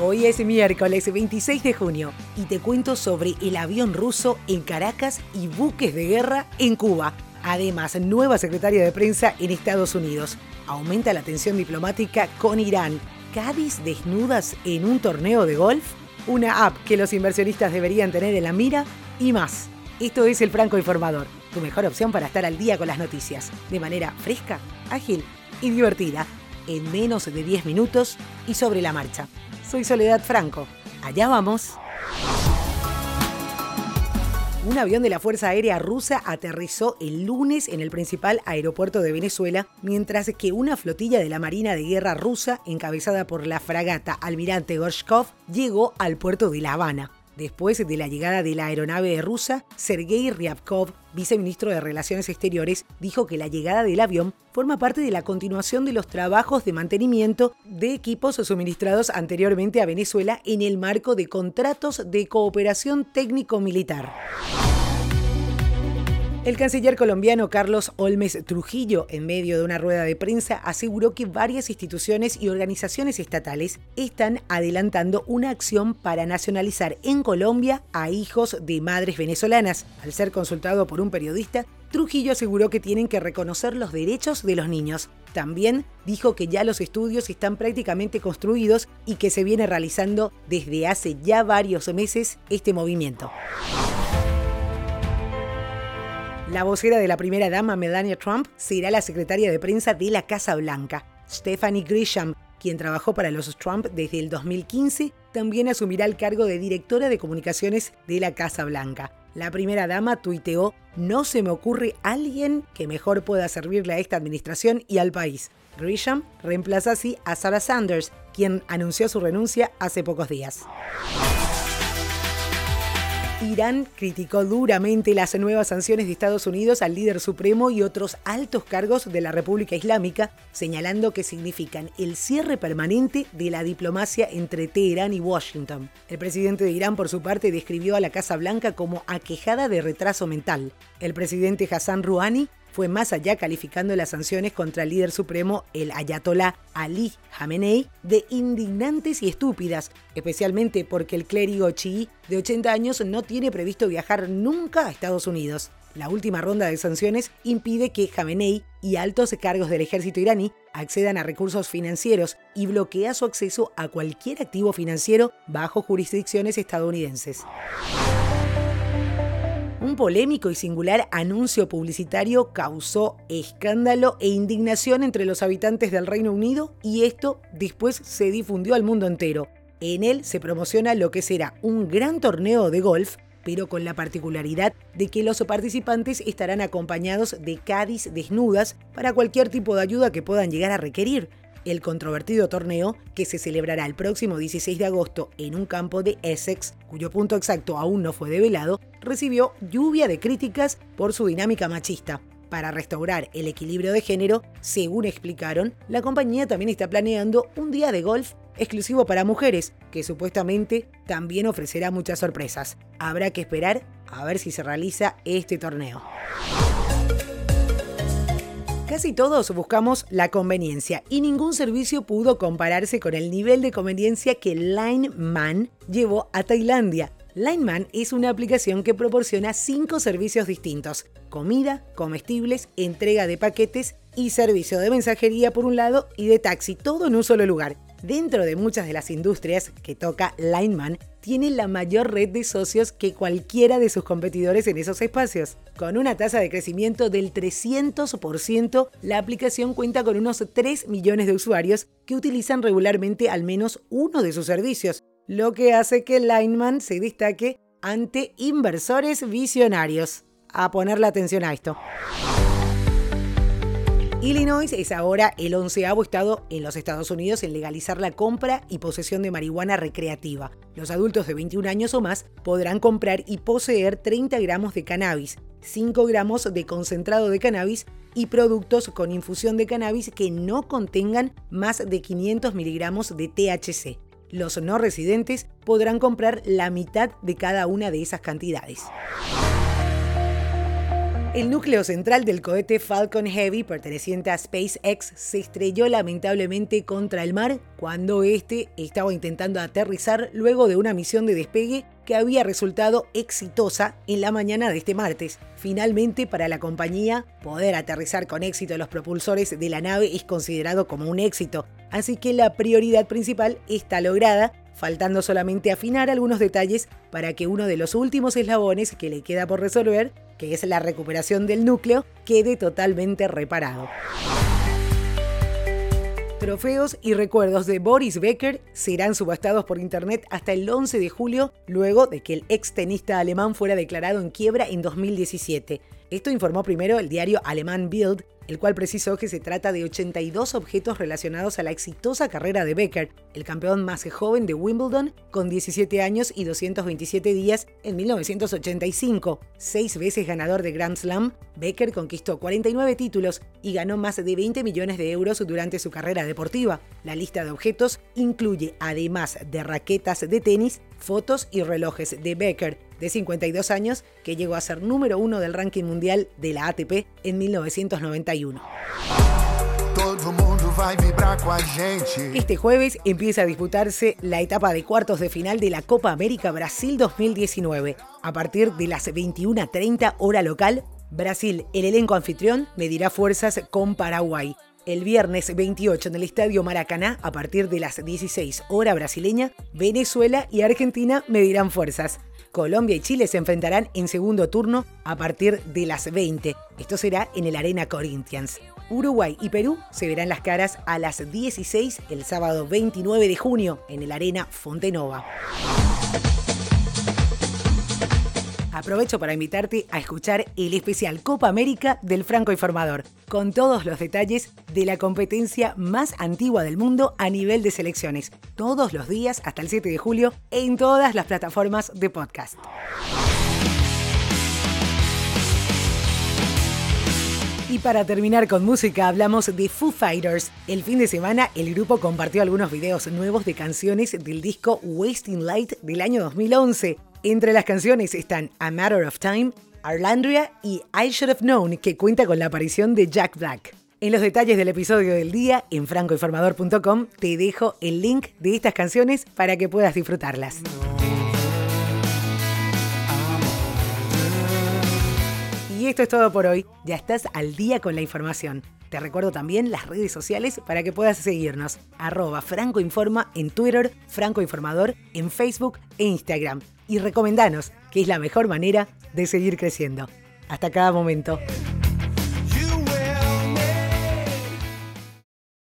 Hoy es miércoles 26 de junio y te cuento sobre el avión ruso en Caracas y buques de guerra en Cuba. Además, nueva secretaria de prensa en Estados Unidos. Aumenta la tensión diplomática con Irán. Cádiz desnudas en un torneo de golf. Una app que los inversionistas deberían tener en la mira y más. Esto es el Franco Informador, tu mejor opción para estar al día con las noticias, de manera fresca, ágil y divertida, en menos de 10 minutos y sobre la marcha. Soy Soledad Franco. Allá vamos. Un avión de la Fuerza Aérea Rusa aterrizó el lunes en el principal aeropuerto de Venezuela, mientras que una flotilla de la Marina de Guerra rusa, encabezada por la fragata Almirante Gorshkov, llegó al puerto de La Habana. Después de la llegada de la aeronave rusa, Sergei Ryabkov, viceministro de Relaciones Exteriores, dijo que la llegada del avión forma parte de la continuación de los trabajos de mantenimiento de equipos suministrados anteriormente a Venezuela en el marco de contratos de cooperación técnico-militar. El canciller colombiano Carlos Olmes Trujillo, en medio de una rueda de prensa, aseguró que varias instituciones y organizaciones estatales están adelantando una acción para nacionalizar en Colombia a hijos de madres venezolanas. Al ser consultado por un periodista, Trujillo aseguró que tienen que reconocer los derechos de los niños. También dijo que ya los estudios están prácticamente construidos y que se viene realizando desde hace ya varios meses este movimiento. La vocera de la primera dama, Melania Trump, será la secretaria de prensa de la Casa Blanca. Stephanie Grisham, quien trabajó para los Trump desde el 2015, también asumirá el cargo de directora de comunicaciones de la Casa Blanca. La primera dama tuiteó, no se me ocurre alguien que mejor pueda servirle a esta administración y al país. Grisham reemplaza así a Sarah Sanders, quien anunció su renuncia hace pocos días. Irán criticó duramente las nuevas sanciones de Estados Unidos al líder supremo y otros altos cargos de la República Islámica, señalando que significan el cierre permanente de la diplomacia entre Teherán y Washington. El presidente de Irán, por su parte, describió a la Casa Blanca como aquejada de retraso mental. El presidente Hassan Rouhani fue más allá calificando las sanciones contra el líder supremo, el ayatolá Ali Khamenei, de indignantes y estúpidas, especialmente porque el clérigo chií de 80 años no tiene previsto viajar nunca a Estados Unidos. La última ronda de sanciones impide que Khamenei y altos cargos del ejército iraní accedan a recursos financieros y bloquea su acceso a cualquier activo financiero bajo jurisdicciones estadounidenses. Polémico y singular anuncio publicitario causó escándalo e indignación entre los habitantes del Reino Unido y esto después se difundió al mundo entero. En él se promociona lo que será un gran torneo de golf, pero con la particularidad de que los participantes estarán acompañados de Cádiz desnudas para cualquier tipo de ayuda que puedan llegar a requerir el controvertido torneo, que se celebrará el próximo 16 de agosto en un campo de Essex, cuyo punto exacto aún no fue develado, recibió lluvia de críticas por su dinámica machista. Para restaurar el equilibrio de género, según explicaron, la compañía también está planeando un día de golf exclusivo para mujeres, que supuestamente también ofrecerá muchas sorpresas. Habrá que esperar a ver si se realiza este torneo. Casi todos buscamos la conveniencia y ningún servicio pudo compararse con el nivel de conveniencia que LineMan llevó a Tailandia. LineMan es una aplicación que proporciona cinco servicios distintos: comida, comestibles, entrega de paquetes y servicio de mensajería por un lado y de taxi, todo en un solo lugar. Dentro de muchas de las industrias que toca Lineman, tiene la mayor red de socios que cualquiera de sus competidores en esos espacios. Con una tasa de crecimiento del 300%, la aplicación cuenta con unos 3 millones de usuarios que utilizan regularmente al menos uno de sus servicios, lo que hace que Lineman se destaque ante inversores visionarios. A ponerle atención a esto. Illinois es ahora el onceavo estado en los Estados Unidos en legalizar la compra y posesión de marihuana recreativa. Los adultos de 21 años o más podrán comprar y poseer 30 gramos de cannabis, 5 gramos de concentrado de cannabis y productos con infusión de cannabis que no contengan más de 500 miligramos de THC. Los no residentes podrán comprar la mitad de cada una de esas cantidades. El núcleo central del cohete Falcon Heavy, perteneciente a SpaceX, se estrelló lamentablemente contra el mar cuando este estaba intentando aterrizar luego de una misión de despegue que había resultado exitosa en la mañana de este martes. Finalmente, para la compañía, poder aterrizar con éxito los propulsores de la nave es considerado como un éxito, así que la prioridad principal está lograda faltando solamente afinar algunos detalles para que uno de los últimos eslabones que le queda por resolver, que es la recuperación del núcleo, quede totalmente reparado. Trofeos y recuerdos de Boris Becker serán subastados por internet hasta el 11 de julio, luego de que el ex tenista alemán fuera declarado en quiebra en 2017. Esto informó primero el diario alemán Bild, el cual precisó que se trata de 82 objetos relacionados a la exitosa carrera de Becker, el campeón más joven de Wimbledon, con 17 años y 227 días en 1985. Seis veces ganador de Grand Slam, Becker conquistó 49 títulos y ganó más de 20 millones de euros durante su carrera deportiva. La lista de objetos incluye, además de raquetas de tenis, fotos y relojes de Becker, de 52 años, que llegó a ser número uno del ranking mundial de la ATP en 1991. Este jueves empieza a disputarse la etapa de cuartos de final de la Copa América Brasil 2019. A partir de las 21.30 hora local, Brasil, el elenco anfitrión, medirá fuerzas con Paraguay. El viernes 28 en el Estadio Maracaná, a partir de las 16 hora brasileña, Venezuela y Argentina medirán fuerzas. Colombia y Chile se enfrentarán en segundo turno a partir de las 20. Esto será en el Arena Corinthians. Uruguay y Perú se verán las caras a las 16 el sábado 29 de junio en el Arena Fontenova. Aprovecho para invitarte a escuchar el especial Copa América del Franco Informador, con todos los detalles de la competencia más antigua del mundo a nivel de selecciones, todos los días hasta el 7 de julio en todas las plataformas de podcast. Y para terminar con música, hablamos de Foo Fighters. El fin de semana, el grupo compartió algunos videos nuevos de canciones del disco Wasting Light del año 2011. Entre las canciones están A Matter of Time, Arlandria y I Should Have Known, que cuenta con la aparición de Jack Black. En los detalles del episodio del día, en francoinformador.com, te dejo el link de estas canciones para que puedas disfrutarlas. Y esto es todo por hoy. Ya estás al día con la información. Te recuerdo también las redes sociales para que puedas seguirnos. Arroba Franco en Twitter, Franco Informador en Facebook e Instagram. Y recomendanos, que es la mejor manera de seguir creciendo. Hasta cada momento.